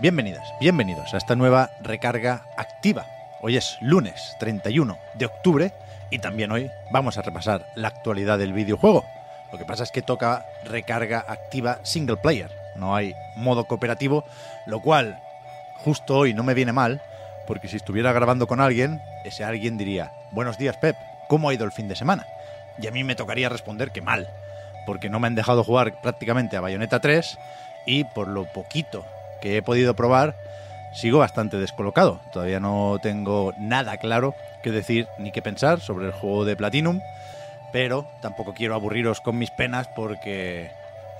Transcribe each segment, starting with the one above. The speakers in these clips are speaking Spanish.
Bienvenidas, bienvenidos a esta nueva recarga activa. Hoy es lunes 31 de octubre y también hoy vamos a repasar la actualidad del videojuego. Lo que pasa es que toca recarga activa single player, no hay modo cooperativo, lo cual justo hoy no me viene mal, porque si estuviera grabando con alguien, ese alguien diría, buenos días Pep, ¿cómo ha ido el fin de semana? Y a mí me tocaría responder que mal, porque no me han dejado jugar prácticamente a Bayonetta 3 y por lo poquito que he podido probar, sigo bastante descolocado. Todavía no tengo nada claro que decir ni que pensar sobre el juego de Platinum, pero tampoco quiero aburriros con mis penas porque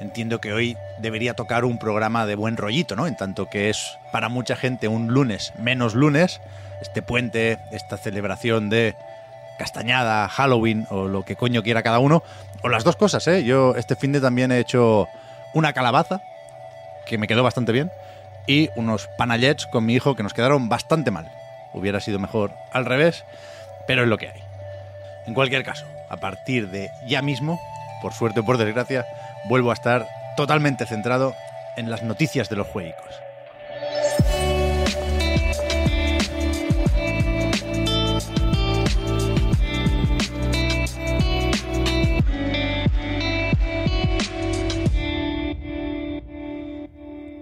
entiendo que hoy debería tocar un programa de buen rollito, ¿no? En tanto que es para mucha gente un lunes menos lunes, este puente, esta celebración de Castañada, Halloween o lo que coño quiera cada uno, o las dos cosas, ¿eh? Yo este fin de también he hecho una calabaza, que me quedó bastante bien, y unos panallets con mi hijo que nos quedaron bastante mal. Hubiera sido mejor al revés, pero es lo que hay. En cualquier caso, a partir de ya mismo, por suerte o por desgracia, vuelvo a estar totalmente centrado en las noticias de los juegos.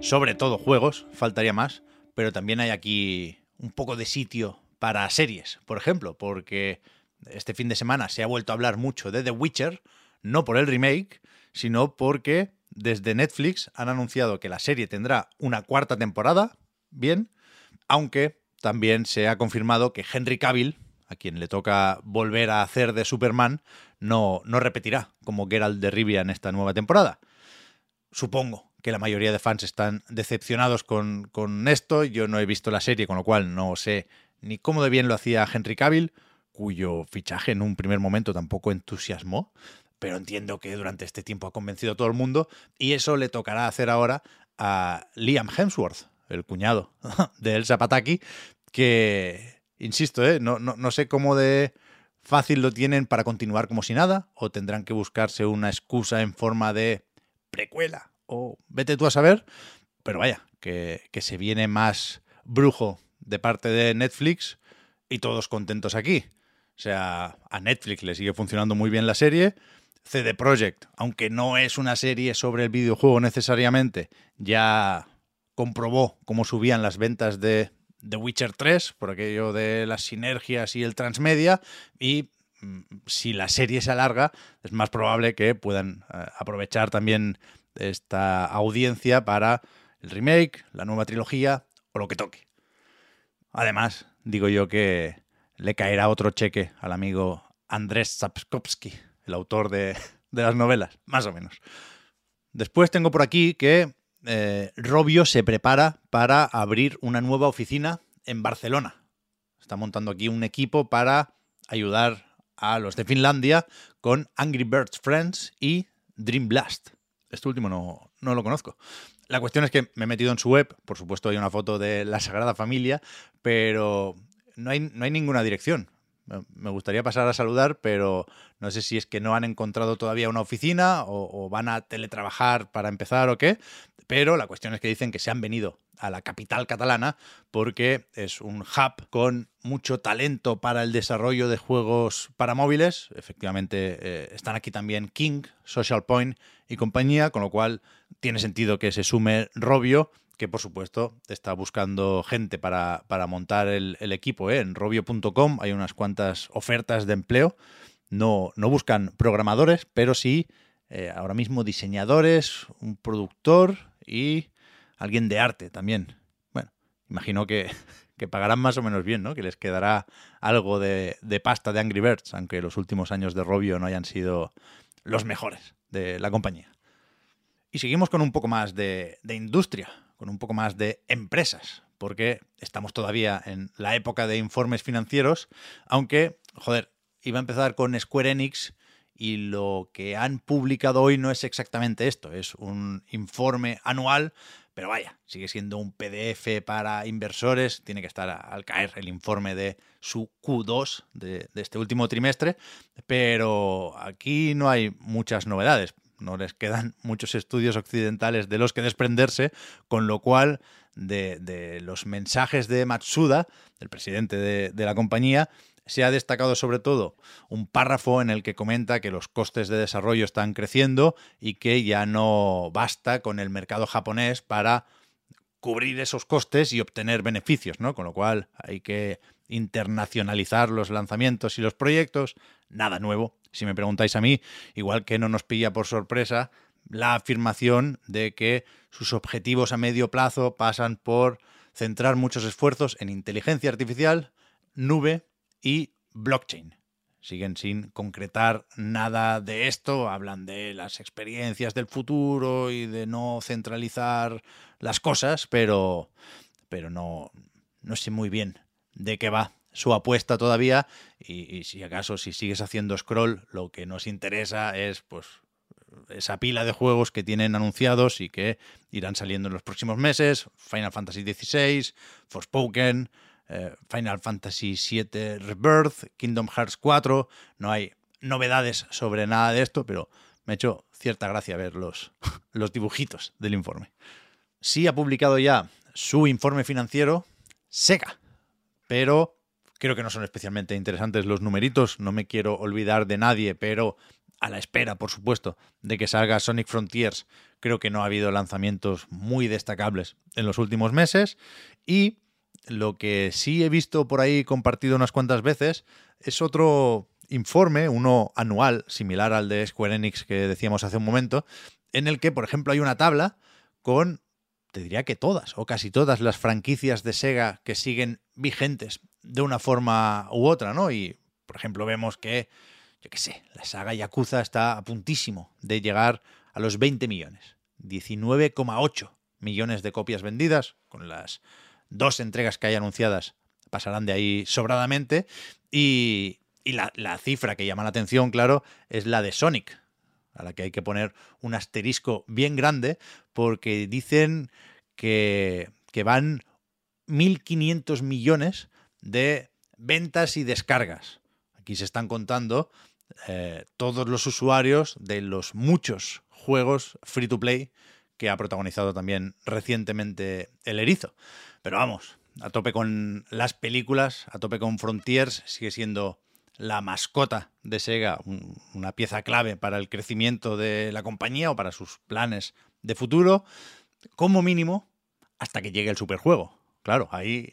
Sobre todo juegos, faltaría más, pero también hay aquí un poco de sitio para series, por ejemplo, porque este fin de semana se ha vuelto a hablar mucho de The Witcher, no por el remake, sino porque desde Netflix han anunciado que la serie tendrá una cuarta temporada, bien, aunque también se ha confirmado que Henry Cavill, a quien le toca volver a hacer de Superman, no, no repetirá como Geralt de Rivia en esta nueva temporada. Supongo que la mayoría de fans están decepcionados con, con esto. Yo no he visto la serie, con lo cual no sé ni cómo de bien lo hacía Henry Cavill, cuyo fichaje en un primer momento tampoco entusiasmó, pero entiendo que durante este tiempo ha convencido a todo el mundo y eso le tocará hacer ahora a Liam Hemsworth, el cuñado de Elsa Pataki, que, insisto, ¿eh? no, no, no sé cómo de fácil lo tienen para continuar como si nada, o tendrán que buscarse una excusa en forma de precuela, o vete tú a saber, pero vaya, que, que se viene más brujo de parte de Netflix y todos contentos aquí. O sea, a Netflix le sigue funcionando muy bien la serie. CD Projekt, aunque no es una serie sobre el videojuego necesariamente, ya comprobó cómo subían las ventas de The Witcher 3 por aquello de las sinergias y el transmedia y mm, si la serie se alarga es más probable que puedan eh, aprovechar también esta audiencia para el remake, la nueva trilogía o lo que toque. Además, digo yo que le caerá otro cheque al amigo Andrés Sapkowski, el autor de, las novelas, más o menos. Después tengo por aquí que eh, Robio se prepara para abrir una nueva oficina en Barcelona. Está montando aquí un equipo para ayudar a los de Finlandia con Angry Birds Friends y Dream Blast. Este último no, no lo conozco. La cuestión es que me he metido en su web, por supuesto hay una foto de la Sagrada Familia, pero no hay, no hay ninguna dirección. Me gustaría pasar a saludar, pero no sé si es que no han encontrado todavía una oficina o, o, van a teletrabajar para empezar o qué. Pero la cuestión es que dicen que se han venido a la capital catalana porque es un hub con mucho talento para el desarrollo de juegos para móviles. Efectivamente, eh, están aquí también King, Social Point y compañía, con lo cual tiene sentido que se sume Robio, que por supuesto está buscando gente para, para montar el, equipo. ¿eh? En robio.com hay unas cuantas ofertas de empleo. No, no buscan programadores, pero sí eh, ahora mismo diseñadores, un productor y alguien de arte también. Bueno, imagino que, que pagarán más o menos bien, ¿no? Que les quedará algo de, de, pasta de Angry Birds, aunque los últimos años de Robio no hayan sido los mejores de la compañía. Y seguimos con un poco más de, de industria, con un poco más de empresas, porque estamos todavía en la época de informes financieros, aunque, joder, iba a empezar con Square Enix y lo que han publicado hoy no es exactamente esto, es un informe anual, pero vaya, sigue siendo un PDF para inversores, tiene que estar al caer el informe de su Q2 de, este último trimestre, pero aquí no hay muchas novedades no les quedan muchos estudios occidentales de los que desprenderse, con lo cual de, los mensajes de Matsuda, el presidente de, de la compañía, se ha destacado sobre todo un párrafo en el que comenta que los costes de desarrollo están creciendo y que ya no basta con el mercado japonés para cubrir esos costes y obtener beneficios, ¿no? Con lo cual hay que internacionalizar los lanzamientos y los proyectos. Nada nuevo, si me preguntáis a mí, igual que no nos pilla por sorpresa la afirmación de que sus objetivos a medio plazo pasan por centrar muchos esfuerzos en inteligencia artificial, nube y blockchain. Siguen sin concretar nada de esto, hablan de las experiencias del futuro y de no centralizar las cosas, pero, pero no, no sé muy bien de qué va su apuesta todavía y, si acaso si sigues haciendo scroll lo que nos interesa es pues esa pila de juegos que tienen anunciados y que irán saliendo en los próximos meses Final Fantasy XVI, Forspoken, eh, Final Fantasy VII Rebirth, Kingdom Hearts 4 no hay novedades sobre nada de esto pero me ha hecho cierta gracia ver los, los dibujitos del informe. Sí ha publicado ya su informe financiero Sega pero creo que no son especialmente interesantes los numeritos, no me quiero olvidar de nadie, pero a la espera, por supuesto, de que salga Sonic Frontiers, creo que no ha habido lanzamientos muy destacables en los últimos meses. Y lo que sí he visto por ahí compartido unas cuantas veces es otro informe, uno anual, similar al de Square Enix que decíamos hace un momento, en el que, por ejemplo, hay una tabla con te diría que todas o casi todas las franquicias de Sega que siguen vigentes de una forma u otra, ¿no? Y, por ejemplo, vemos que, yo qué sé, la saga Yakuza está a puntísimo de llegar a los 20 millones. 19,8 millones de copias vendidas, con las dos entregas que hay anunciadas pasarán de ahí sobradamente. Y, y la, la cifra que llama la atención, claro, es la de Sonic, a la que hay que poner un asterisco bien grande, porque dicen que, que van 1.500 millones de ventas y descargas. Aquí se están contando eh, todos los usuarios de los muchos juegos free to play que ha protagonizado también recientemente El Erizo. Pero vamos, a tope con las películas, a tope con Frontiers, sigue siendo la mascota de Sega, una pieza clave para el crecimiento de la compañía o para sus planes de futuro, como mínimo hasta que llegue el superjuego. Claro, ahí,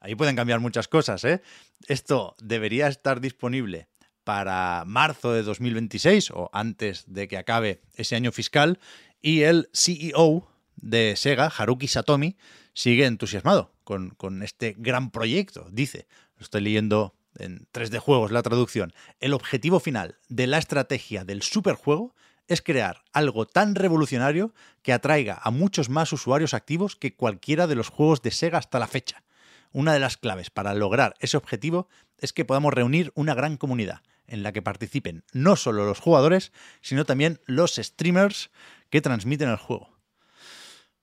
ahí pueden cambiar muchas cosas. ¿eh? Esto debería estar disponible para marzo de 2026 o antes de que acabe ese año fiscal y el CEO de Sega, Haruki Satomi, sigue entusiasmado con, este gran proyecto. Dice, lo estoy leyendo en 3D Juegos la traducción, el objetivo final de la estrategia del superjuego es crear algo tan revolucionario que atraiga a muchos más usuarios activos que cualquiera de los juegos de Sega hasta la fecha. Una de las claves para lograr ese objetivo es que podamos reunir una gran comunidad en la que participen no solo los jugadores, sino también los streamers que transmiten el juego.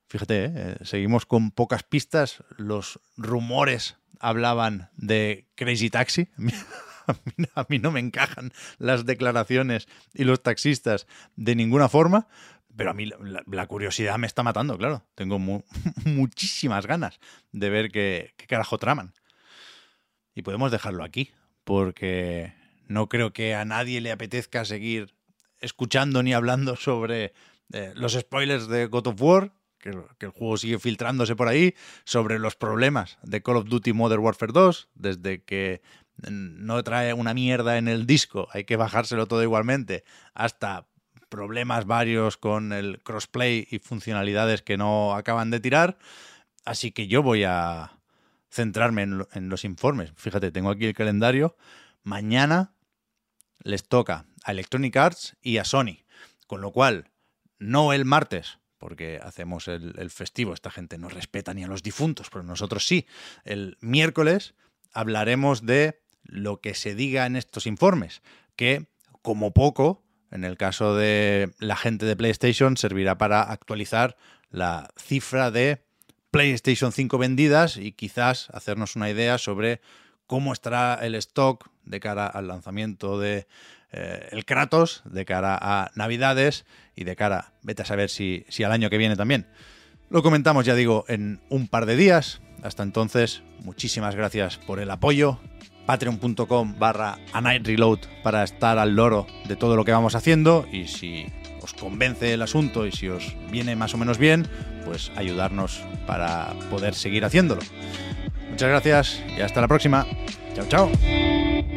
Fíjate, ¿eh? seguimos con pocas pistas, los rumores hablaban de Crazy Taxi. A mí, no me encajan las declaraciones y los taxistas de ninguna forma, pero a mí la, curiosidad me está matando, claro. Tengo muchísimas ganas de ver qué, carajo traman. Y podemos dejarlo aquí, porque no creo que a nadie le apetezca seguir escuchando ni hablando sobre eh, los spoilers de God of War, que, el juego sigue filtrándose por ahí, sobre los problemas de Call of Duty Modern Warfare 2, desde que no trae una mierda en el disco, hay que bajárselo todo igualmente, hasta problemas varios con el crossplay y funcionalidades que no acaban de tirar. Así que yo voy a centrarme en, los informes. Fíjate, tengo aquí el calendario. Mañana les toca a Electronic Arts y a Sony. Con lo cual, no el martes, porque hacemos el, festivo, esta gente no respeta ni a los difuntos, pero nosotros sí. El miércoles hablaremos de lo que se diga en estos informes, que como poco, en el caso de la gente de PlayStation, servirá para actualizar la cifra de PlayStation 5 vendidas y quizás hacernos una idea sobre cómo estará el stock de cara al lanzamiento de eh, el Kratos, de cara a Navidades y de cara, vete a saber si, si al año que viene también. Lo comentamos, ya digo, en un par de días. Hasta entonces, muchísimas gracias por el apoyo. Patreon.com barra a Night Reload para estar al loro de todo lo que vamos haciendo y si os convence el asunto y si os viene más o menos bien, pues ayudarnos para poder seguir haciéndolo. Muchas gracias y hasta la próxima. Chao, chao.